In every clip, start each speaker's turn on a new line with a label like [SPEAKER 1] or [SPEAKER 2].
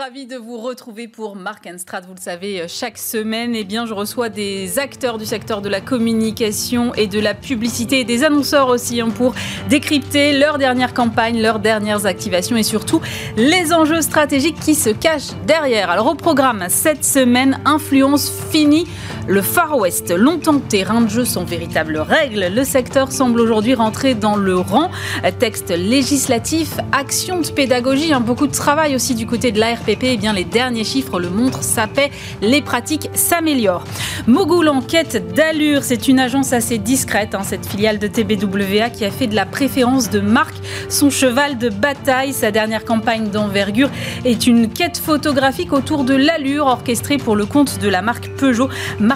[SPEAKER 1] ravi de vous retrouver pour Mark Strat. Vous le savez, chaque semaine, eh je reçois des acteurs du secteur de la communication et de la publicité, des annonceurs aussi, hein, pour décrypter leur dernière campagne, leurs dernières activations et surtout les enjeux stratégiques qui se cachent derrière. Alors au programme cette semaine, influence finie le Far West, longtemps terrain de jeu sans véritable règle, le secteur semble aujourd'hui rentrer dans le rang. Texte législatif, action de pédagogie, hein, beaucoup de travail aussi du côté de l'ARPP. Eh bien les derniers chiffres le montrent, ça paie, les pratiques s'améliorent. Mogul Enquête d'allure, c'est une agence assez discrète, hein, cette filiale de TBWA qui a fait de la préférence de marque son cheval de bataille. Sa dernière campagne d'envergure est une quête photographique autour de l'allure orchestrée pour le compte de la marque Peugeot.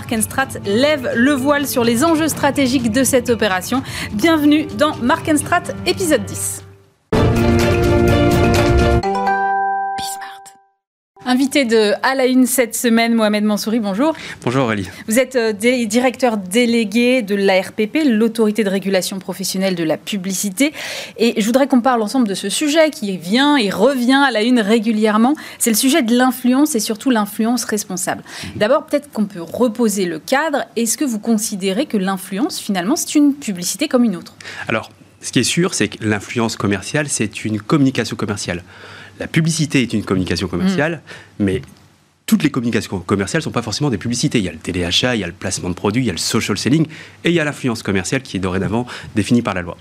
[SPEAKER 1] Markenstrat lève le voile sur les enjeux stratégiques de cette opération. Bienvenue dans Markenstrat épisode 10. Invité de À la Une cette semaine, Mohamed Mansouri, bonjour.
[SPEAKER 2] Bonjour Aurélie.
[SPEAKER 1] Vous êtes euh, directeur délégué de l'ARPP, l'autorité de régulation professionnelle de la publicité. Et je voudrais qu'on parle ensemble de ce sujet qui vient et revient à la Une régulièrement. C'est le sujet de l'influence et surtout l'influence responsable. Mhm. D'abord, peut-être qu'on peut reposer le cadre. Est-ce que vous considérez que l'influence, finalement, c'est une publicité comme une autre?
[SPEAKER 2] Alors, ce qui est sûr, c'est que l'influence commerciale, c'est une communication commerciale. La publicité est une communication commerciale, mm. mais toutes les communications commerciales ne sont pas forcément des publicités. Il y a le téléachat, il y a le placement de produits, il y a le social selling, et il y a l'influence commerciale qui est dorénavant définie par la loi.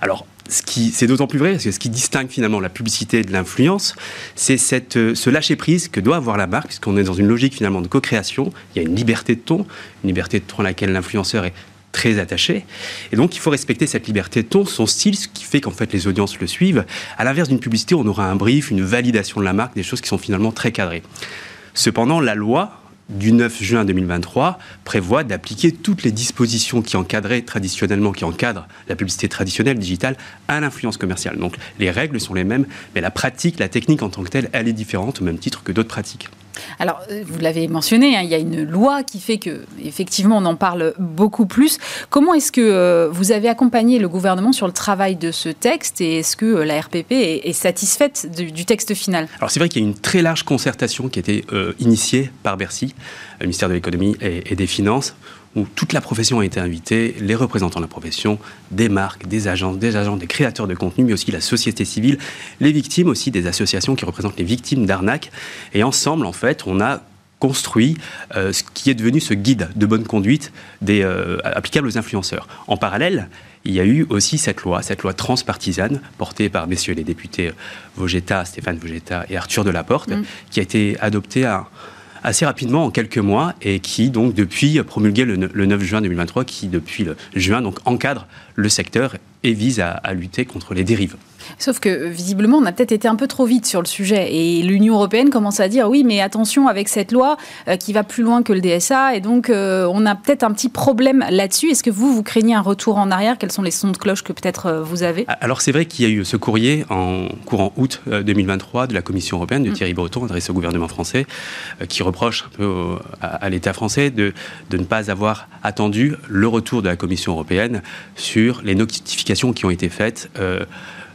[SPEAKER 2] Alors, c'est d'autant plus vrai, parce que ce qui distingue finalement la publicité de l'influence, c'est euh, ce lâcher-prise que doit avoir la marque, puisqu'on est dans une logique finalement de co-création. Il y a une liberté de ton, une liberté de ton à laquelle l'influenceur est très attaché. Et donc, il faut respecter cette liberté de ton, son style, ce qui fait qu'en fait les audiences le suivent. À l'inverse d'une publicité, on aura un brief, une validation de la marque, des choses qui sont finalement très cadrées. Cependant, la loi du 9 juin 2023 prévoit d'appliquer toutes les dispositions qui encadraient traditionnellement, qui encadrent la publicité traditionnelle digitale à l'influence commerciale. Donc les règles sont les mêmes, mais la pratique, la technique en tant que telle, elle est différente au même titre que d'autres pratiques.
[SPEAKER 1] Alors, euh, vous l'avez mentionné, hein, il y a une loi qui fait que, effectivement, on en parle beaucoup plus. Comment est-ce que euh, vous avez accompagné le gouvernement sur le travail de ce texte et est-ce que euh, la RPP est, satisfaite du, texte final?
[SPEAKER 2] Alors, c'est vrai qu'il y a une très large concertation qui a été initiée par Bercy, le ministère de l'économie et des finances où toute la profession a été invitée, les représentants de la profession, des marques, des agences, des agents, des créateurs de contenu, mais aussi la société civile, les victimes aussi des associations qui représentent les victimes d'arnaques. Et ensemble, en fait, on a construit euh, ce qui est devenu ce guide de bonne conduite des, euh, applicable aux influenceurs. En parallèle, il y a eu aussi cette loi, cette loi transpartisane, portée par messieurs les députés Vogetta, Stéphane Vogetta et Arthur Delaporte, mmh. qui a été adoptée à assez rapidement, en quelques mois, et qui, donc, depuis, promulgué le, 9 juin 2023, qui, depuis le juin, donc, encadre le secteur et vise à lutter contre les dérives.
[SPEAKER 1] Sauf que visiblement, on a peut-être été un peu trop vite sur le sujet et l'Union européenne commence à dire oui, mais attention avec cette loi euh, qui va plus loin que le DSA et donc euh, on a peut-être un petit problème là-dessus. Est-ce que vous, vous craignez un retour en arrière? Quels sont les sons de cloche que peut-être euh, vous avez?
[SPEAKER 2] Alors c'est vrai qu'il y a eu ce courrier en courant août 2023 de la Commission européenne de mm. Thierry Breton adressé au gouvernement français qui reproche un peu à, l'État français de, de ne pas avoir attendu le retour de la Commission européenne sur les notifications qui ont été faites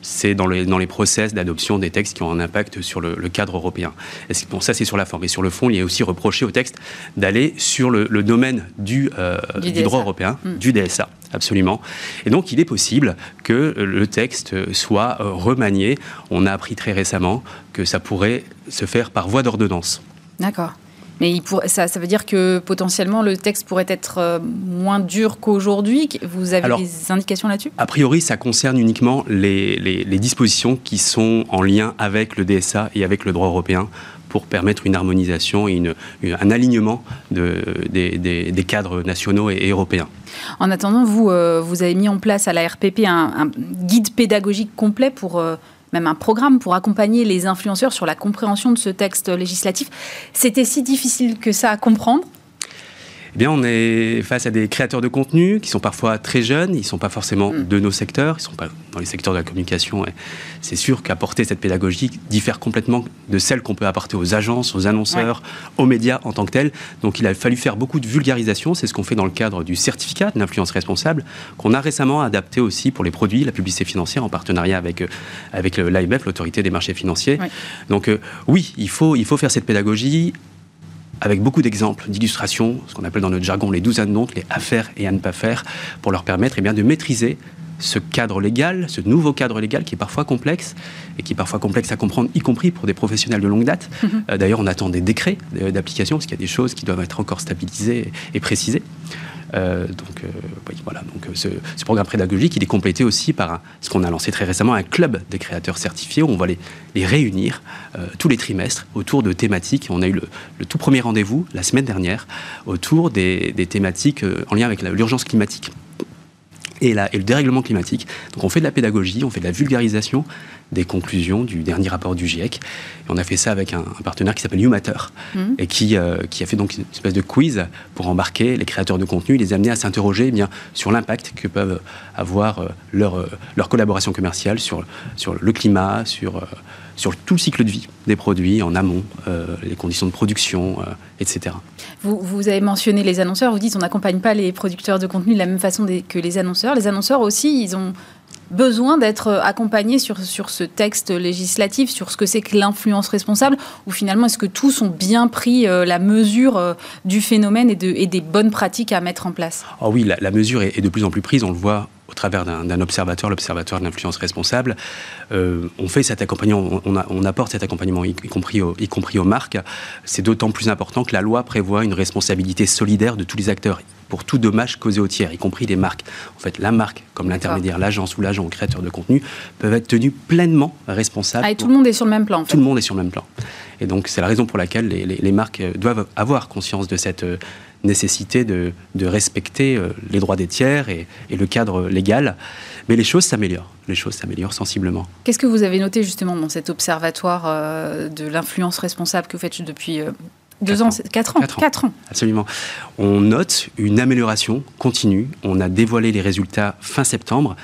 [SPEAKER 2] c'est dans les, dans les process d'adoption des textes qui ont un impact sur le, cadre européen. Et bon, ça, c'est sur la forme. Et sur le fond, il y a aussi reproché au texte d'aller sur le, domaine du, euh, du, droit européen, hmm. du DSA. Absolument. Et donc, il est possible que le texte soit euh, remanié. On a appris très récemment que ça pourrait se faire par voie d'ordonnance.
[SPEAKER 1] D'accord. Mais ça, veut dire que potentiellement le texte pourrait être euh, moins dur qu'aujourd'hui. Vous avez des indications là-dessus?
[SPEAKER 2] A priori, ça concerne uniquement les, dispositions qui sont en lien avec le DSA et avec le droit européen pour permettre une harmonisation et un alignement des, cadres nationaux et, européens.
[SPEAKER 1] En attendant, vous, euh, vous avez mis en place à la RPP un, guide pédagogique complet pour euh, même un programme pour accompagner les influenceurs sur la compréhension de ce texte législatif. C'était si difficile que ça à comprendre
[SPEAKER 2] eh bien, on est face à des créateurs de contenu qui sont parfois très jeunes, ils ne sont pas forcément mm. de nos secteurs, ils ne sont pas dans les secteurs de la communication. C'est sûr qu'apporter cette pédagogie diffère complètement de celle qu'on peut apporter aux agences, aux annonceurs, aux médias en tant que tels. Donc, il a fallu faire beaucoup de vulgarisation. C'est ce qu'on fait dans le cadre du certificat de l'influence responsable, qu'on a récemment adapté aussi pour les produits, la publicité financière, en partenariat avec, euh, avec l'AMF, l'autorité des marchés financiers. Donc, euh, oui, il faut, il faut faire cette pédagogie avec beaucoup d'exemples, d'illustrations, ce qu'on appelle dans notre jargon les douzaines d'ondes, les à faire et à ne pas faire, pour leur permettre eh bien, de maîtriser ce cadre légal, ce nouveau cadre légal qui est parfois complexe et qui est parfois complexe à comprendre, y compris pour des professionnels de longue date. Mhm. Euh, d'ailleurs, on attend des décrets d'application parce qu'il y a des choses qui doivent être encore stabilisées et précisées. Euh, donc, euh, voilà. Donc, ce, programme pédagogique, il est complété aussi par ce qu'on a lancé très récemment, un club des créateurs certifiés où on va les, réunir tous les trimestres autour de thématiques. On a eu le, tout premier rendez-vous la semaine dernière autour des, thématiques en lien avec l'urgence climatique et le dérèglement climatique. Donc on fait de la pédagogie, on fait de la vulgarisation des conclusions du dernier rapport du GIEC. Et on a fait ça avec un, partenaire qui s'appelle YouMatter mmh. et qui, euh, qui a fait donc une espèce de quiz pour embarquer les créateurs de contenu, les amener à s'interroger eh bien sur l'impact que peuvent avoir euh, leur, euh, leur collaboration commerciale sur, sur le climat, sur sur tout le cycle de vie des produits, en amont, euh, les conditions de production, euh, etc.
[SPEAKER 1] Vous, vous, avez mentionné les annonceurs, vous dites on n'accompagne pas les producteurs de contenu de la même façon que les annonceurs. Les annonceurs aussi, ils ont besoin d'être accompagnés sur, sur ce texte législatif, sur ce que c'est que l'influence responsable, ou finalement est-ce que tous ont bien pris euh, la mesure du phénomène et, de, des bonnes pratiques à mettre en place?
[SPEAKER 2] Oh Oui, la, mesure est, de plus en plus prise, on le voit au travers d'un observateur, l'observateur de l'influence responsable. Euh, on fait cet accompagnement, on, apporte cet accompagnement, y, compris, y compris aux marques. C'est d'autant plus important que la loi prévoit une responsabilité solidaire de tous les acteurs pour tout dommage causé aux tiers, y compris les marques. En fait, la marque, comme l'intermédiaire, l'agence ou l'agent ou le créateur de contenu, peuvent être tenus pleinement responsables.
[SPEAKER 1] Ah, et tout le monde est sur le même plan.
[SPEAKER 2] Tout le monde est sur le même plan. Et donc, c'est la raison pour laquelle les, les, marques doivent avoir conscience de cette nécessité de, respecter euh, les droits des tiers et, le cadre légal. Mais les choses s'améliorent, les choses s'améliorent sensiblement.
[SPEAKER 1] Qu'est-ce que vous avez noté justement dans cet observatoire euh, de l'influence responsable que vous faites depuis euh, deux ans, quatre ans,
[SPEAKER 2] quatre ans. Absolument. On note une amélioration continue. On a dévoilé les résultats fin septembre.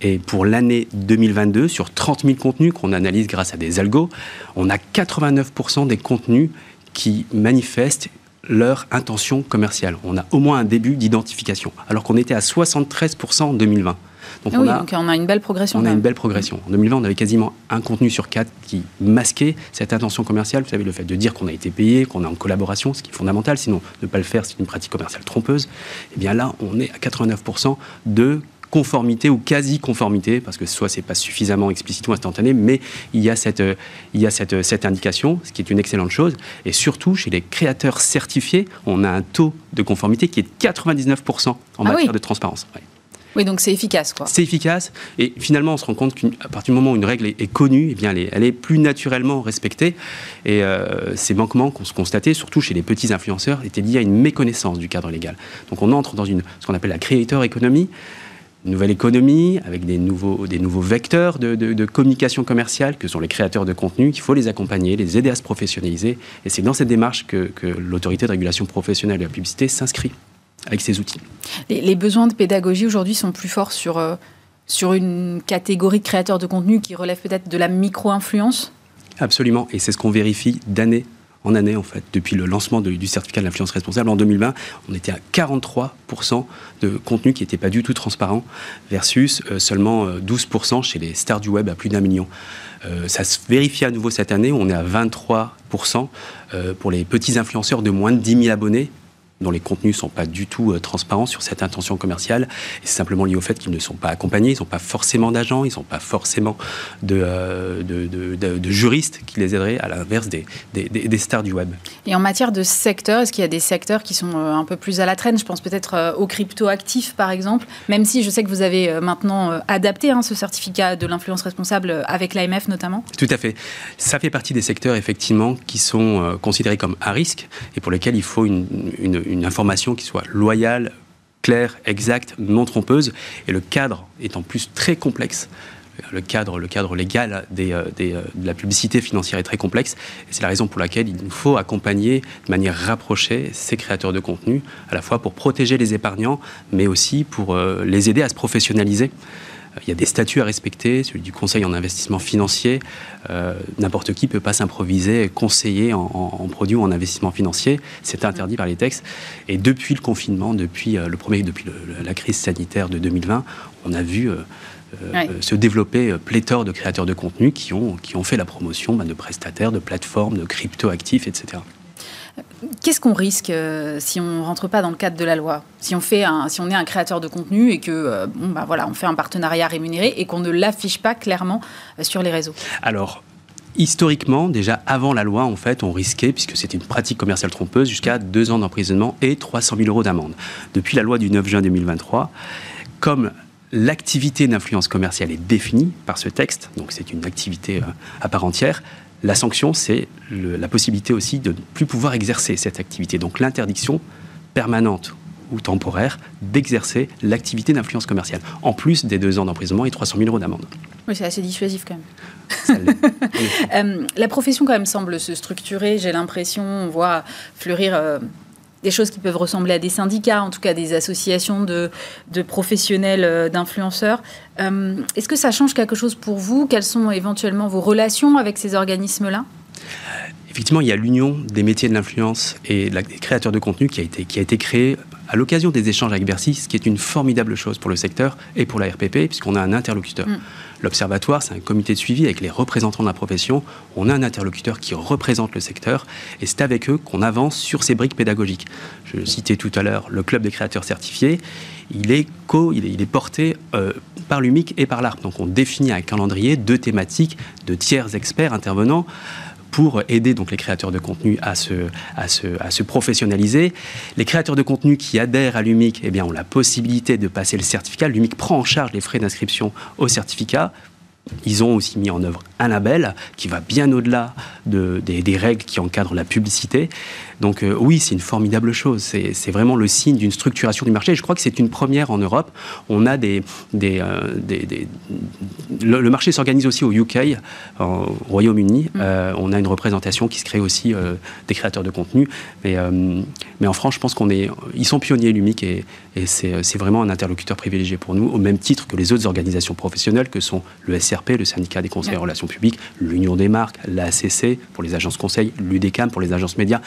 [SPEAKER 2] Et pour l'année 2022, sur 30 000 contenus qu'on analyse grâce à des algos, on a 89% des contenus qui manifestent leur intention commerciale. On a au moins un début d'identification, alors qu'on était à 73% en 2020.
[SPEAKER 1] Donc, ah on, a, donc on a une belle progression.
[SPEAKER 2] On a une belle progression. En 2020, on avait quasiment un contenu sur quatre qui masquait cette intention commerciale. Vous savez, le fait de dire qu'on a été payé, qu'on est en collaboration, ce qui est fondamental. Sinon, ne pas le faire, c'est une pratique commerciale trompeuse. Et eh bien là, on est à 89% de conformité ou quasi-conformité, parce que soit c'est pas suffisamment explicite ou instantané, mais il y a, cette, il y a cette, cette indication, ce qui est une excellente chose. Et surtout, chez les créateurs certifiés, on a un taux de conformité qui est de 99% en ah matière de transparence.
[SPEAKER 1] Oui, donc c'est efficace, quoi.
[SPEAKER 2] C'est efficace, et finalement, on se rend compte qu'à partir du moment où une règle est, connue, eh bien, elle est, plus naturellement respectée. Et euh, ces manquements qu'on se constatait, surtout chez les petits influenceurs, étaient liés à une méconnaissance du cadre légal. Donc, on entre dans une, ce qu'on appelle la creator economy, nouvelle économie, avec des nouveaux, des nouveaux vecteurs de, communication commerciale, que sont les créateurs de contenu, qu'il faut les accompagner, les aider à se professionnaliser. Et c'est dans cette démarche que, l'autorité de régulation professionnelle de la publicité s'inscrit avec ces outils.
[SPEAKER 1] Les, besoins de pédagogie aujourd'hui sont plus forts sur, euh, sur une catégorie de créateurs de contenu qui relève peut-être de la micro-influence?
[SPEAKER 2] Absolument, et c'est ce qu'on vérifie d'année en année, en fait. Depuis le lancement du certificat de l'influence responsable en 2020, on était à 43% de contenu qui n'était pas du tout transparent, versus euh, seulement 12% euh, chez les stars du web à plus d'un million. Euh, ça se vérifie à nouveau cette année, on est à 23% pour les petits influenceurs de moins de 10 000 abonnés, dont les contenus ne sont pas du tout euh, transparents sur cette intention commerciale. Et c'est simplement lié au fait qu'ils ne sont pas accompagnés, ils n'ont pas forcément d'agents, ils n'ont pas forcément euh, de, de, juristes qui les aideraient, à l'inverse des, des, stars du web.
[SPEAKER 1] Et en matière de secteur, est-ce qu'il y a des secteurs qui sont euh, un peu plus à la traîne? Je pense peut-être aux crypto-actifs, par exemple, même si je sais que vous avez maintenant adapté hein, ce certificat de l'influence responsable avec l'AMF notamment.
[SPEAKER 2] Tout à fait. Ça fait partie des secteurs, effectivement, qui sont considérés comme à risque et pour lesquels il faut une, une une information qui soit loyale, claire, exacte, non trompeuse. Et le cadre est en plus très complexe. le cadre, légal euh, euh, de la publicité financière est très complexe. Et c'est la raison pour laquelle il nous faut accompagner de manière rapprochée ces créateurs de contenu, à la fois pour protéger les épargnants, mais aussi pour euh, les aider à se professionnaliser. Il y a des statuts à respecter, celui du conseil en investissement financier. N'importe qui ne peut pas s'improviser conseiller en, en, produits ou en investissement financier. C'est interdit par les textes. Et depuis le confinement, depuis, le premier, depuis le, la crise sanitaire de 2020, on a vu euh, se développer euh, pléthore de créateurs de contenu qui ont, qui ont fait la promotion bah, de prestataires, de plateformes, de crypto-actifs, etc.
[SPEAKER 1] Qu'est-ce qu'on risque euh, si on ne rentre pas dans le cadre de la loi? Si on, est un créateur de contenu et que bon, bah, voilà, on fait un partenariat rémunéré et qu'on ne l'affiche pas clairement sur les réseaux?
[SPEAKER 2] Alors, Historiquement, déjà avant la loi, en fait, on risquait, puisque c'était une pratique commerciale trompeuse, jusqu'à deux ans d'emprisonnement et 300 000 euros d'amende. Depuis la loi du 9 juin 2023, comme l'activité d'influence commerciale est définie par ce texte, donc c'est une activité euh, à part entière. La sanction, c'est la possibilité aussi de ne plus pouvoir exercer cette activité, donc l'interdiction permanente ou temporaire d'exercer l'activité d'influence commerciale, en plus des deux ans d'emprisonnement et 300 000 euros d'amende.
[SPEAKER 1] Oui, c'est assez dissuasif quand même. euh, la profession quand même semble se structurer, j'ai l'impression, on voit fleurir euh, des choses qui peuvent ressembler à des syndicats, en tout cas des associations de, professionnels, euh, d'influenceurs. Euh, est-ce que ça change quelque chose pour vous? Quelles sont éventuellement vos relations avec ces organismes-là?
[SPEAKER 2] Effectivement, il y a l'union des métiers de l'influence et des créateurs de contenu qui a été, qui a été créée à l'occasion des échanges avec Bercy, ce qui est une formidable chose pour le secteur et pour la RPP, puisqu'on a un interlocuteur. Mm. L'Observatoire, c'est un comité de suivi avec les représentants de la profession. On a un interlocuteur qui représente le secteur et c'est avec eux qu'on avance sur ces briques pédagogiques. Je citais tout à l'heure le club des créateurs certifiés. Il est, co, il est, porté euh, par l'UMIC et par l'ARP. Donc on définit un calendrier de thématiques de tiers experts intervenants pour aider donc les créateurs de contenu à se, professionnaliser. Les créateurs de contenu qui adhèrent à l'UMIC eh bien, ont la possibilité de passer le certificat. L'UMIC prend en charge les frais d'inscription au certificat ils ont aussi mis en œuvre un label qui va bien au-delà de, des, règles qui encadrent la publicité. Donc euh, oui, c'est une formidable chose. C'est vraiment le signe d'une structuration du marché. je crois que c'est une première en Europe. On a des, des, euh, le, marché s'organise aussi au UK, au Royaume-Uni. Mm. Euh, on a une représentation qui se crée aussi des créateurs de contenu. Mais, mais en France, je pense qu'on est, ils sont pionniers l'UMIC et, et c'est vraiment un interlocuteur privilégié pour nous, au même titre que les autres organisations professionnelles que sont le SRP, le syndicat des conseils en relations publiques, l'Union des marques, l'ACC pour les agences conseils, l'UDECAM pour les agences médias,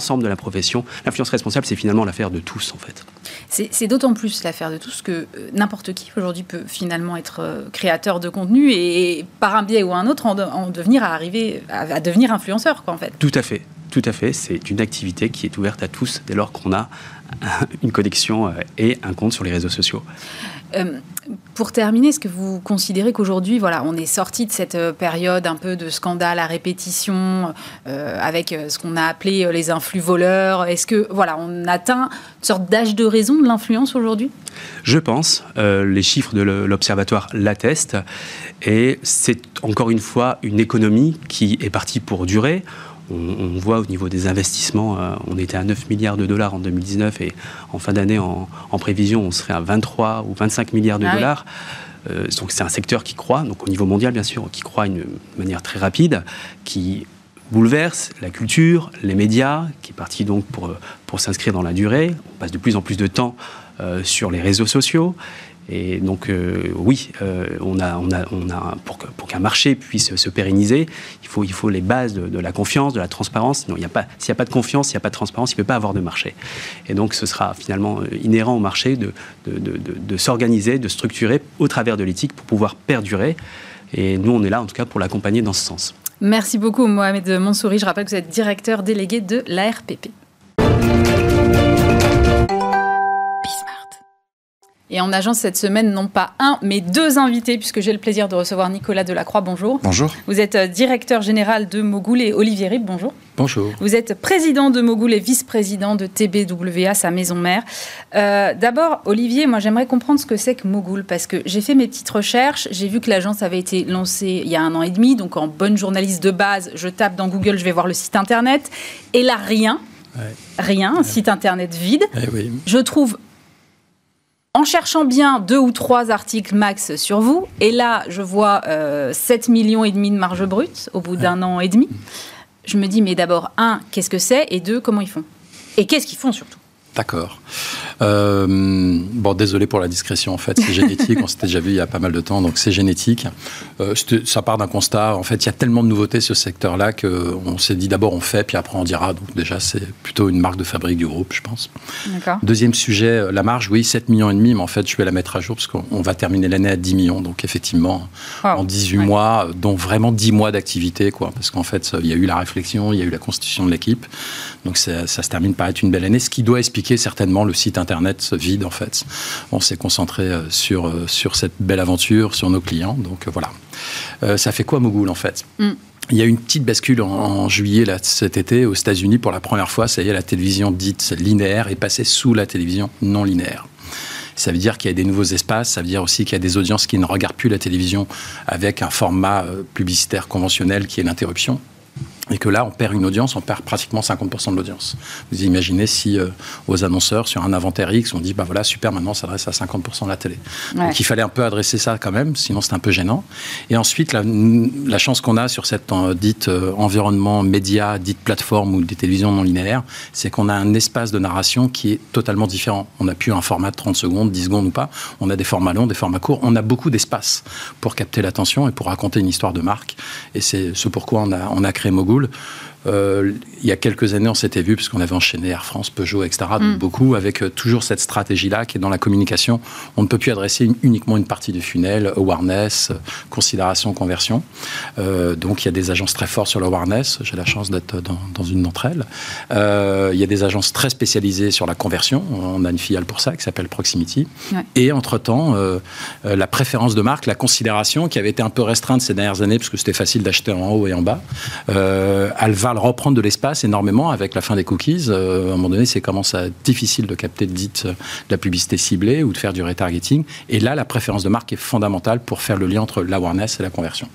[SPEAKER 2] l'ensemble de la profession. L'influence responsable, c'est finalement l'affaire de tous, en fait.
[SPEAKER 1] C'est d'autant plus l'affaire de tous que euh, n'importe qui aujourd'hui peut finalement être euh, créateur de contenu et, par un biais ou un autre en, devenir à arriver à, devenir influenceur, quoi, en fait.
[SPEAKER 2] Tout à fait. Tout à fait, c'est une activité qui est ouverte à tous dès lors qu'on a une connexion euh, et un compte sur les réseaux sociaux.
[SPEAKER 1] Euh, pour terminer, est-ce que vous considérez qu'aujourd'hui, voilà, on est sorti de cette euh, période un peu de scandale à répétition, avec ce qu'on a appelé les influx voleurs? Est-ce que voilà, on atteint une sorte d'âge de raison de l'influence aujourd'hui?
[SPEAKER 2] Je pense. les chiffres de l'observatoire l'attestent, et c'est encore une fois une économie qui est partie pour durer on, voit au niveau des investissements, euh, on était à 9 milliards de dollars en 2019 et en fin d'année, en, prévision, on serait à 23 ou 25 milliards de ah dollars. Euh, donc c'est un secteur qui croît, donc au niveau mondial bien sûr, qui croît d'une manière très rapide, qui bouleverse la culture, les médias, qui est parti donc pour, pour s'inscrire dans la durée. On passe de plus en plus de temps euh, sur les réseaux sociaux. Et donc, euh, oui, euh, on a, pour, qu'un marché puisse se pérenniser, il faut, les bases de, la confiance, de la transparence. S'il n'y a pas de confiance, il n'y a pas de transparence, il ne peut pas avoir de marché. Et donc, ce sera finalement euh, inhérent au marché de, de s'organiser, de structurer au travers de l'éthique pour pouvoir perdurer. Et nous, on est là, en tout cas, pour l'accompagner dans ce sens.
[SPEAKER 1] Merci beaucoup, Mohamed Mansouri. Je rappelle que vous êtes directeur délégué de l'ARPP. Et en agence cette semaine, non pas un, mais deux invités, puisque j'ai le plaisir de recevoir Nicolas Delacroix. Bonjour.
[SPEAKER 3] Bonjour.
[SPEAKER 1] Vous êtes euh, directeur général de Mogoul et Olivier Rib. Bonjour.
[SPEAKER 3] Bonjour.
[SPEAKER 1] Vous êtes président de Mogoul et vice-président de TBWA, sa maison mère. Euh, d'abord, Olivier, moi j'aimerais comprendre ce que c'est que Mogoul, parce que j'ai fait mes petites recherches, j'ai vu que l'agence avait été lancée il y a un an et demi, donc en bonne journaliste de base, je tape dans Google, je vais voir le site internet, et là rien. Rien, un site internet vide.
[SPEAKER 3] Eh oui.
[SPEAKER 1] Je trouve en cherchant bien deux ou trois articles max sur vous, et là, je vois 7 millions et demi de marge brute au bout d'un an et demi. Je me dis, mais d'abord, un, qu'est-ce que c'est? Et deux, comment ils font? Et qu'est-ce qu'ils font surtout?
[SPEAKER 3] D'accord. Euh, bon, désolé pour la discrétion, en fait, c'est génétique, on s'était déjà vu il y a pas mal de temps, donc c'est génétique. Euh, ça part d'un constat, en fait, il y a tellement de nouveautés sur ce secteur-là qu'on s'est dit d'abord on fait, puis après on dira, donc déjà c'est plutôt une marque de fabrique du groupe, je pense. Deuxième sujet, euh, la marge, oui, 7 millions et demi, mais en fait je vais la mettre à jour parce qu'on va terminer l'année à 10 millions, donc effectivement, en 18 mois, dont vraiment 10 mois d'activité, quoi, parce qu'en fait, il y a eu la réflexion, il y a eu la constitution de l'équipe, donc ça, ça se termine par être une belle année, ce qui doit expliquer certainement le site internet vide en fait. On s'est concentré euh, sur, euh, sur cette belle aventure, sur nos clients. Donc euh, voilà. ça fait quoi Mogul en fait? Mm. Il y a une petite bascule en, juillet là, cet été aux États-Unis pour la première fois. Ça y est, la télévision dite linéaire est passée sous la télévision non linéaire. Ça veut dire qu'il y a des nouveaux espaces, ça veut dire aussi qu'il y a des audiences qui ne regardent plus la télévision avec un format publicitaire conventionnel qui est l'interruption et que là, on perd une audience, on perd pratiquement 50% de l'audience. Vous imaginez si euh, aux annonceurs, sur un inventaire X, on dit, bah voilà, super, maintenant, ça s'adresse à 50% de la télé. Donc, il fallait un peu adresser ça quand même, sinon c'est un peu gênant. Et ensuite, la, la chance qu'on a sur cette euh, dite euh, environnement média, dite plateforme ou des télévisions non linéaires, c'est qu'on a un espace de narration qui est totalement différent. On n'a plus un format de 30 secondes, 10 secondes ou pas. On a des formats longs, des formats courts. On a beaucoup d'espace pour capter l'attention et pour raconter une histoire de marque. Et c'est ce pourquoi on a, on a créé Mogul Séoul euh, il y a quelques années, on s'était vu, puisqu'on avait enchaîné Air France, Peugeot, etc., mm. beaucoup, avec euh, toujours cette stratégie-là qui est dans la communication. On ne peut plus adresser uniquement une partie du funnel, awareness, considération, conversion. Euh, donc il y a des agences très fortes sur l'awareness. J'ai la chance d'être dans, une d'entre elles. il y a des agences très spécialisées sur la conversion. On a une filiale pour ça qui s'appelle Proximity. Et entre-temps, la préférence de marque, la considération qui avait été un peu restreinte ces dernières années, parce que c'était facile d'acheter en haut et en bas, elle va reprendre de l'espace énormément avec la fin des cookies. Euh, à un moment donné, c'est comment ça difficile de capter dite de la publicité ciblée ou de faire du retargeting. Et là, la préférence de marque est fondamentale pour faire le lien entre l'awareness et la conversion.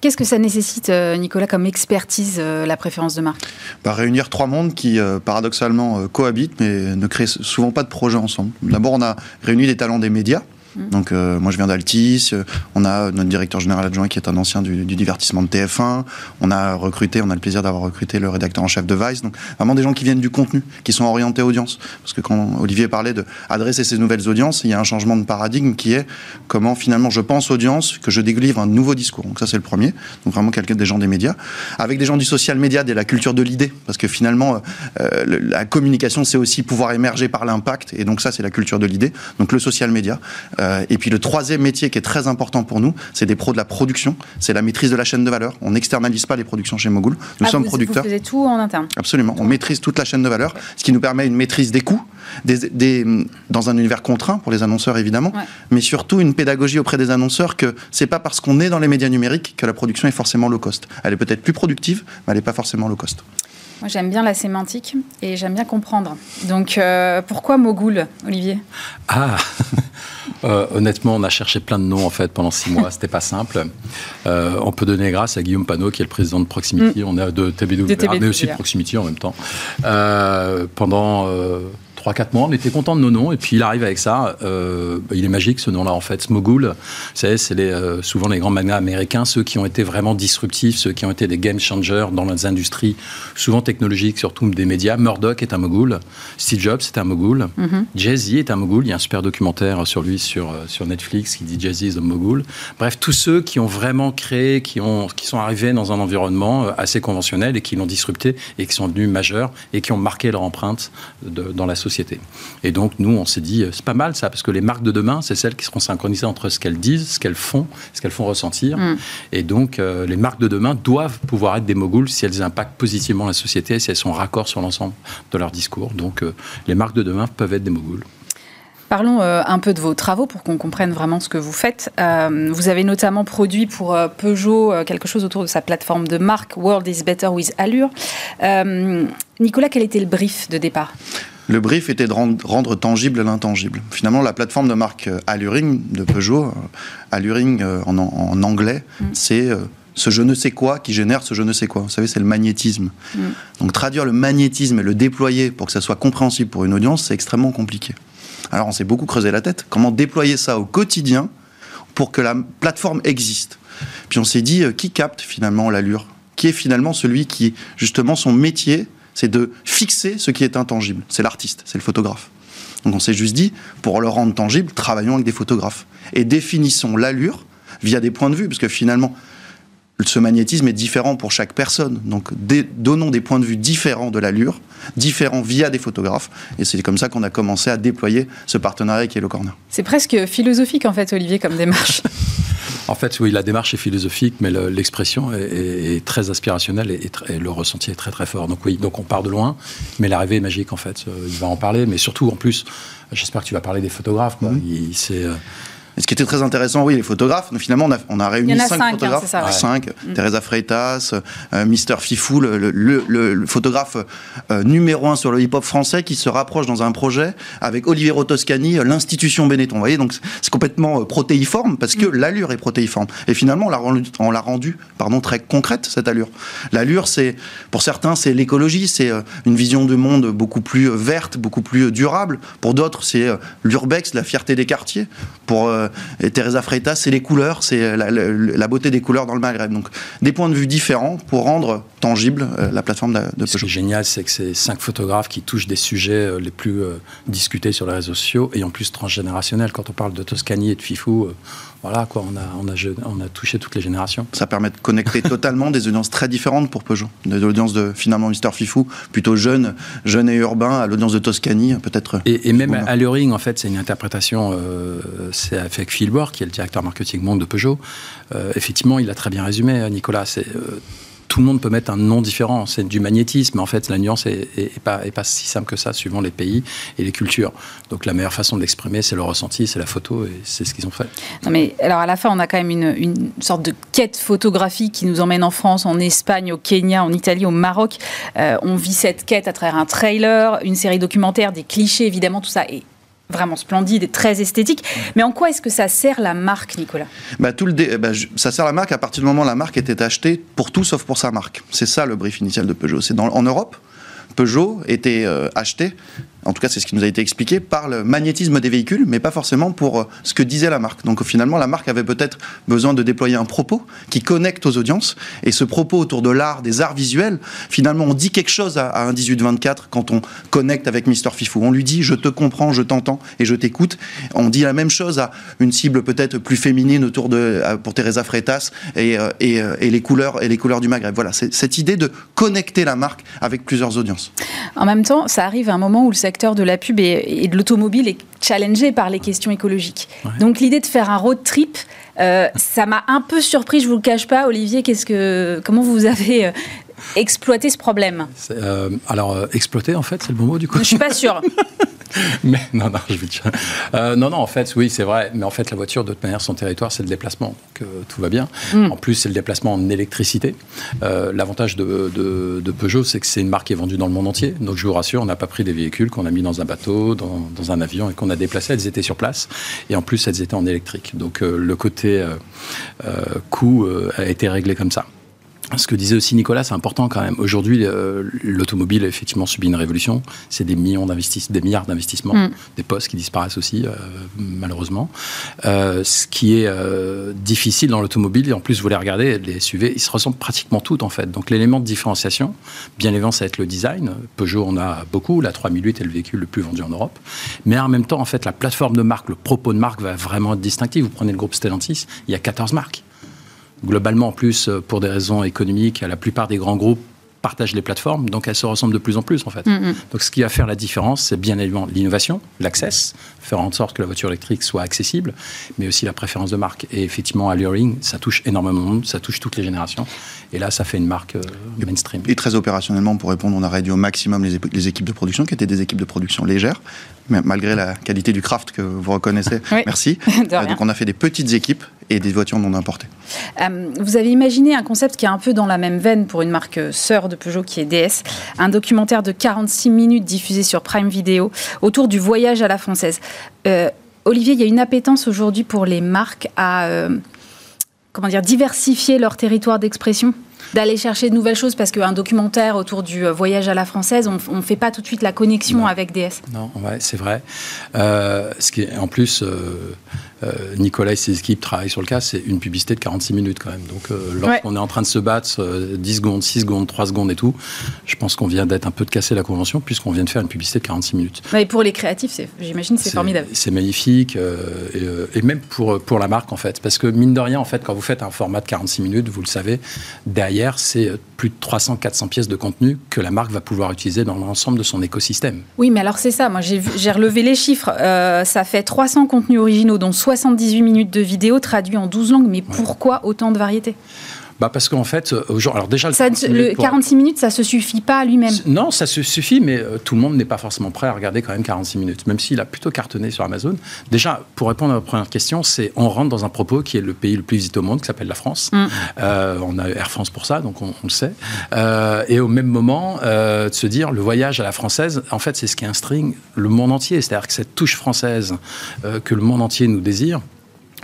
[SPEAKER 1] Qu'est-ce que ça nécessite, euh, Nicolas, comme expertise, euh, la préférence de marque
[SPEAKER 4] bah, Réunir trois mondes qui, paradoxalement, cohabitent, mais ne créent souvent pas de projet ensemble. D'abord, on a réuni les talents des médias, Mm. Donc euh, moi je viens d'Altis, euh, on a notre directeur général adjoint qui est un ancien du, divertissement de TF1, on a recruté, on a le plaisir d'avoir recruté le rédacteur en chef de Vice, donc vraiment des gens qui viennent du contenu, qui sont orientés audience. Parce que quand Olivier parlait de adresser ces nouvelles audiences, il y a un changement de paradigme qui est comment finalement je pense audience, que je délivre un nouveau discours. Donc ça c'est le premier, donc vraiment quelqu'un des gens des médias, avec des gens du social media, de la culture de l'idée, parce que finalement euh, la communication c'est aussi pouvoir émerger par l'impact, et donc ça c'est la culture de l'idée, donc le social media. Et puis le troisième métier qui est très important pour nous, c'est des pros de la production, c'est la maîtrise de la chaîne de valeur. On n'externalise pas les productions chez Mogul. Nous ah, sommes producteurs.
[SPEAKER 1] Vous tout en interne.
[SPEAKER 4] Absolument. On maîtrise toute la chaîne de valeur, ce qui nous permet une maîtrise des coûts, des, dans un univers contraint pour les annonceurs évidemment, mais surtout une pédagogie auprès des annonceurs que c'est pas parce qu'on est dans les médias numériques que la production est forcément low cost. Elle est peut-être plus productive, mais elle n'est pas forcément low cost.
[SPEAKER 1] Moi, j'aime bien la sémantique et j'aime bien comprendre. Donc, euh, pourquoi Mogul, Olivier?
[SPEAKER 3] Ah euh, Honnêtement, on a cherché plein de noms en fait pendant six mois. C'était pas simple. Euh, on peut donner grâce à Guillaume Panot, qui est le président de Proximity. Mm. On a de TBW, mais aussi de Proximity en même temps. pendant 3-4 mois, on était content de nos noms, et puis il arrive avec ça. Euh, il est magique ce nom-là, en fait. Smogul, vous savez, c'est euh, souvent les grands magnats américains, ceux qui ont été vraiment disruptifs, ceux qui ont été des game changers dans les industries, souvent technologiques, surtout des médias. Murdoch est un mogul, Steve Jobs est un mogul, mm Jay-Z est un mogul. Il y a un super documentaire sur lui sur, euh, sur Netflix qui dit Jay-Z is a mogul. Bref, tous ceux qui ont vraiment créé, qui, ont, qui sont arrivés dans un environnement assez conventionnel et qui l'ont disrupté et qui sont devenus majeurs et qui ont marqué leur empreinte dans la société et donc, nous, on s'est dit, c'est pas mal ça, parce que les marques de demain, c'est celles qui seront synchronisées entre ce qu'elles disent, ce qu'elles font, ce qu'elles font ressentir. Mm. Et donc, euh, les marques de demain doivent pouvoir être des moguls si elles impactent positivement la société, si elles sont raccords sur l'ensemble de leur discours. Donc, euh, les marques de demain peuvent être des moguls.
[SPEAKER 1] Parlons euh, un peu de vos travaux pour qu'on comprenne vraiment ce que vous faites. vous avez notamment produit pour Peugeot quelque chose autour de sa plateforme de marque World is Better with Allure. Nicolas, quel était le brief de départ?
[SPEAKER 4] Le brief était de rendre, tangible l'intangible. Finalement, la plateforme de marque euh, Alluring de Peugeot, euh, Alluring euh, en, anglais, mm. c'est ce je ne sais quoi qui génère ce je ne sais quoi. Vous savez, c'est le magnétisme. Mm. Donc traduire le magnétisme et le déployer pour que ça soit compréhensible pour une audience, c'est extrêmement compliqué. Alors on s'est beaucoup creusé la tête. Comment déployer ça au quotidien pour que la plateforme existe? Puis on s'est dit, qui capte finalement l'allure? Qui est finalement celui qui, justement, son métier, c'est de fixer ce qui est intangible. C'est l'artiste, c'est le photographe. Donc on s'est juste dit, pour le rendre tangible, travaillons avec des photographes. Et définissons l'allure via des points de vue, parce que finalement, ce magnétisme est différent pour chaque personne. Donc donnons des points de vue différents de l'allure, différents via des photographes. Et c'est comme ça qu'on a commencé à déployer ce partenariat qui est le Corner.
[SPEAKER 1] C'est presque philosophique en fait, Olivier, comme démarche.
[SPEAKER 3] En fait, oui, la démarche est philosophique, mais l'expression est, très aspirationnelle et, le ressenti est très très fort. Donc oui, donc on part de loin, mais l'arrivée est magique en fait. Euh, il va en parler, mais surtout en plus, j'espère que tu vas parler des photographes. Quoi.
[SPEAKER 4] Ce qui était très intéressant, oui, les photographes. finalement, on a, on a réuni cinq, hein, photographes. cinq. Mm. Teresa Freitas, euh, Mister Fifou, le, photographe euh, numéro un sur le hip-hop français, qui se rapproche dans un projet avec Olivier Rotoscani, euh, l'institution Benetton. Vous voyez, donc c'est complètement protéiforme parce que mm. l'allure est protéiforme. Et finalement, on l'a rendu, on l'a rendu, pardon, très concrète cette allure. L'allure, c'est pour certains, c'est l'écologie, c'est une vision du monde beaucoup plus verte, beaucoup plus durable. Pour d'autres, c'est l'urbex, la fierté des quartiers. Pour et Teresa Freitas, c'est les couleurs, c'est la, beauté des couleurs dans le Maghreb. Donc des points de vue différents pour rendre tangible euh, la plateforme de, de
[SPEAKER 3] Ce qui est génial, c'est que c'est cinq photographes qui touchent des sujets euh, les plus euh, discutés sur les réseaux sociaux et en plus transgénérationnels. Quand on parle de Toscani et de Fifou, voilà quoi, on a, on, a, on a touché toutes les générations.
[SPEAKER 4] Ça permet de connecter totalement des audiences très différentes pour Peugeot. Des audiences de finalement Mister Fifou, plutôt jeune, jeune et urbain, à l'audience de Toscani, peut-être.
[SPEAKER 3] Et, même à Luring, en fait, c'est une interprétation, c'est avec Phil qui est le directeur marketing monde de Peugeot. effectivement, il a très bien résumé, Nicolas. C'est tout le monde peut mettre un nom différent. C'est du magnétisme, en fait, la nuance est, pas, pas, si simple que ça, suivant les pays et les cultures. Donc la meilleure façon de l'exprimer, c'est le ressenti, c'est la photo, et c'est ce qu'ils ont fait.
[SPEAKER 1] Non mais alors à la fin, on a quand même une, sorte de quête photographique qui nous emmène en France, en Espagne, au Kenya, en Italie, au Maroc. Euh, on vit cette quête à travers un trailer, une série documentaire, des clichés, évidemment, tout ça. Et vraiment splendide et très esthétique. Mais en quoi est-ce que ça sert la marque, Nicolas?
[SPEAKER 4] Bah, tout le bah, Ça sert la marque à partir du moment où la marque était achetée pour tout sauf pour sa marque. C'est ça le brief initial de Peugeot. C'est en Europe, Peugeot était euh, acheté en tout cas c'est ce qui nous a été expliqué, par le magnétisme des véhicules, mais pas forcément pour euh, ce que disait la marque. Donc finalement, la marque avait peut-être besoin de déployer un propos qui connecte aux audiences, et ce propos autour de l'art, des arts visuels, finalement on dit quelque chose à, un 18-24 quand on connecte avec Mister Fifou. On lui dit je te comprends, je t'entends et je t'écoute. On dit la même chose à une cible peut-être plus féminine autour de pour Teresa Freitas et, euh, euh, et, les couleurs et les couleurs du Maghreb. Voilà, c'est cette idée de connecter la marque avec plusieurs audiences.
[SPEAKER 1] En même temps, ça arrive à un moment où le secteur de la pub et, de l'automobile est challengé par les questions écologiques. Donc l'idée de faire un road trip, euh, ça m'a un peu surpris, je vous le cache pas. Olivier, qu'est-ce que, comment vous avez euh, exploité ce problème?
[SPEAKER 3] Euh, Alors, exploiter, en fait, c'est le bon mot du coup
[SPEAKER 1] Je suis pas sûre.
[SPEAKER 3] mais non, non, je vais euh, non, non, en fait, oui, c'est vrai. Mais en fait, la voiture, de toute manière, son territoire, c'est le déplacement. Donc, euh, tout va bien. Mm. En plus, c'est le déplacement en électricité. Euh, l'avantage de, de, Peugeot, c'est que c'est une marque qui est vendue dans le monde entier. Donc, je vous rassure, on n'a pas pris des véhicules qu'on a mis dans un bateau, dans, dans un avion et qu'on a déplacés. Elles étaient sur place. Et en plus, elles étaient en électrique. Donc, le côté coût a été réglé comme ça. Ce que disait aussi Nicolas, c'est important quand même. Aujourd'hui, euh, l'automobile a effectivement subi une révolution. C'est des millions d'investissements, des milliards d'investissements, mm. des postes qui disparaissent aussi, euh, malheureusement. Euh, ce qui est difficile dans l'automobile, et en plus, vous les regardez, les SUV, ils se ressemblent pratiquement toutes en fait. Donc l'élément de différenciation, bien évidemment, ça va être le design. Peugeot en a beaucoup. La 3008 est le véhicule le plus vendu en Europe. Mais en même temps, en fait, la plateforme de marque, le propos de marque va vraiment être distinctif. Vous prenez le groupe Stellantis, il y a 14 marques. Globalement, en plus, euh, pour des raisons économiques, la plupart des grands groupes partagent les plateformes, donc elles se ressemblent de plus en plus en fait. Mm-hmm. Donc ce qui va faire la différence, c'est bien évidemment l'innovation, l'access, faire en sorte que la voiture électrique soit accessible, mais aussi la préférence de marque. Et effectivement, Alluring, ça touche énormément de monde, ça touche toutes les générations. Et là, ça fait une marque euh, mainstream.
[SPEAKER 4] Et très opérationnellement, pour répondre, on a réduit au maximum les, les, équipes de production, qui étaient des équipes de production légères, malgré la qualité du craft que vous reconnaissez. Merci. Euh, donc on a fait des petites équipes et des voitures non importées.
[SPEAKER 1] Euh, vous avez imaginé un concept qui est un peu dans la même veine pour une marque sœur de Peugeot qui est DS, un documentaire de 46 minutes diffusé sur Prime Video autour du voyage à la française. Euh, Olivier, il y a une appétence aujourd'hui pour les marques à comment dire, diversifier leur territoire d'expression? D'aller chercher de nouvelles choses parce qu'un documentaire autour du voyage à la française, on ne fait pas tout de suite la connexion avec DS.
[SPEAKER 3] Non, ouais, c'est vrai. ce qui est, en plus, euh, Nicolas et ses équipes travaillent sur le cas, c'est une publicité de 46 minutes quand même. Donc euh, lorsqu'on est en train de se battre 10 euh, secondes, 6 secondes, 3 secondes et tout, je pense qu'on vient d'être un peu de casser la convention puisqu'on vient de faire une publicité de 46 minutes.
[SPEAKER 1] et pour les créatifs, j'imagine c'est formidable.
[SPEAKER 3] C'est magnifique et, même pour, pour la marque en fait. Parce que mine de rien, en fait, quand vous faites un format de 46 minutes, vous le savez, derrière, c'est plus de 300-400 pièces de contenu que la marque va pouvoir utiliser dans l'ensemble de son écosystème.
[SPEAKER 1] Oui, mais alors c'est ça. Moi, j'ai relevé les chiffres. ça fait 300 contenus originaux, dont 78 minutes de vidéo traduit en 12 langues. Mais pourquoi autant de variété
[SPEAKER 3] bah parce qu'en fait, euh, alors déjà
[SPEAKER 1] le, 46 minutes, ça se suffit pas à lui-même.
[SPEAKER 3] Non, ça se suffit, mais euh, tout le monde n'est pas forcément prêt à regarder quand même 46 minutes, même s'il a plutôt cartonné sur Amazon. Déjà, pour répondre à votre première question, c'est on rentre dans un propos qui est le pays le plus visité au monde, qui s'appelle la France. Mm. Euh, on a Air France pour ça, donc on, le sait. et au même moment, de se dire le voyage à la française, en fait, c'est ce qui instring le monde entier. C'est-à-dire que cette touche française que le monde entier nous désire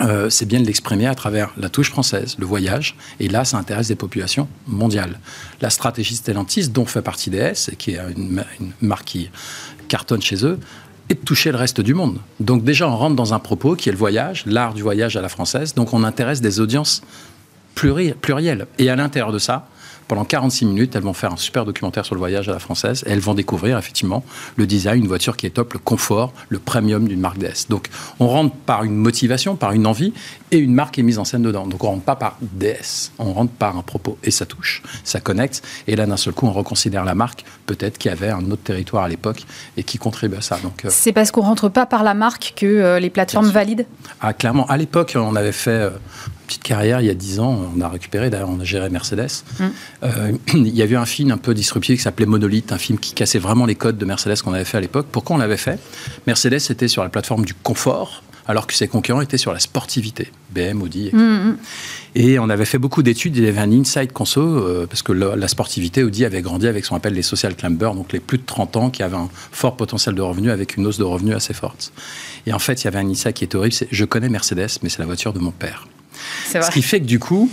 [SPEAKER 3] euh, c'est bien de l'exprimer à travers la touche française, le voyage, et là, ça intéresse des populations mondiales. La stratégie Stellantis, dont fait partie DS, qui est une, marque qui cartonne chez eux, est de toucher le reste du monde. Donc déjà, on rentre dans un propos qui est le voyage, l'art du voyage à la française, donc on intéresse des audiences plurielles. Et à l'intérieur de ça, pendant 46 minutes, elles vont faire un super documentaire sur le voyage à la française et elles vont découvrir effectivement le design, une voiture qui est top, le confort, le premium d'une marque DS. Donc on rentre par une motivation, par une envie et une marque est mise en scène dedans. Donc on rentre pas par DS, on rentre par un propos et ça touche, ça connecte et là d'un seul coup on reconsidère la marque peut-être qui avait un autre territoire à l'époque et qui contribue à ça. Donc
[SPEAKER 1] euh, c'est parce qu'on rentre pas par la marque que euh, les plateformes valident?
[SPEAKER 3] Ah clairement, à l'époque on avait fait euh, petite carrière il y a 10 ans. On a récupéré, d'ailleurs, on a géré Mercedes. Mm. Euh, il y avait un film un peu disruptif qui s'appelait Monolith, un film qui cassait vraiment les codes de Mercedes qu'on avait fait à l'époque. Pourquoi on l'avait fait? Mercedes était sur la plateforme du confort, alors que ses concurrents étaient sur la sportivité, BM, Audi. Etc. Mm, mm. Et on avait fait beaucoup d'études, il y avait un inside conso, euh, parce que la, sportivité, Audi avait grandi avec ce qu'on appelle les social climbers, donc les plus de 30 ans qui avaient un fort potentiel de revenus avec une hausse de revenus assez forte. Et en fait, il y avait un insight qui est horrible, c'est je connais Mercedes, mais c'est la voiture de mon père. Ce qui fait que du coup,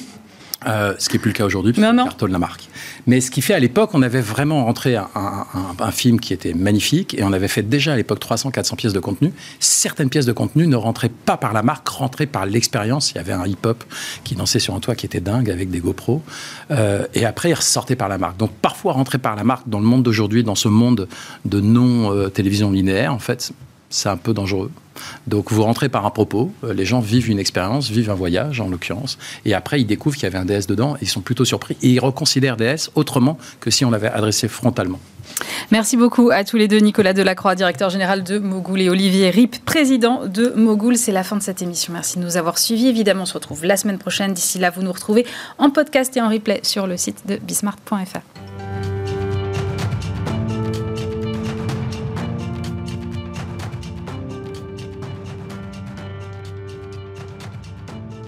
[SPEAKER 3] euh, ce qui n'est plus le cas aujourd'hui, parce qu'on cartonne la marque. Mais ce qui fait à l'époque, on avait vraiment rentré un, film qui était magnifique et on avait fait déjà à l'époque 300-400 pièces de contenu. Certaines pièces de contenu ne rentraient pas par la marque, rentraient par l'expérience. Il y avait un hip-hop qui dansait sur un toit qui était dingue avec des GoPro. Euh, et après, il ressortait par la marque. Donc parfois rentrer par la marque dans le monde d'aujourd'hui, dans ce monde de non-télévision euh, linéaire, en fait, c'est un peu dangereux. Donc vous rentrez par un propos, euh, les gens vivent une expérience, vivent un voyage en l'occurrence, et après ils découvrent qu'il y avait un DS dedans, ils sont plutôt surpris, et ils reconsidèrent DS autrement que si on l'avait adressé frontalement.
[SPEAKER 1] Merci beaucoup à tous les deux, Nicolas Delacroix, directeur général de Mogoul, et Olivier Rip, président de Mogoul. C'est la fin de cette émission. Merci de nous avoir suivis. Évidemment, on se retrouve la semaine prochaine. D'ici là, vous nous retrouvez en podcast et en replay sur le site de bismart.fr.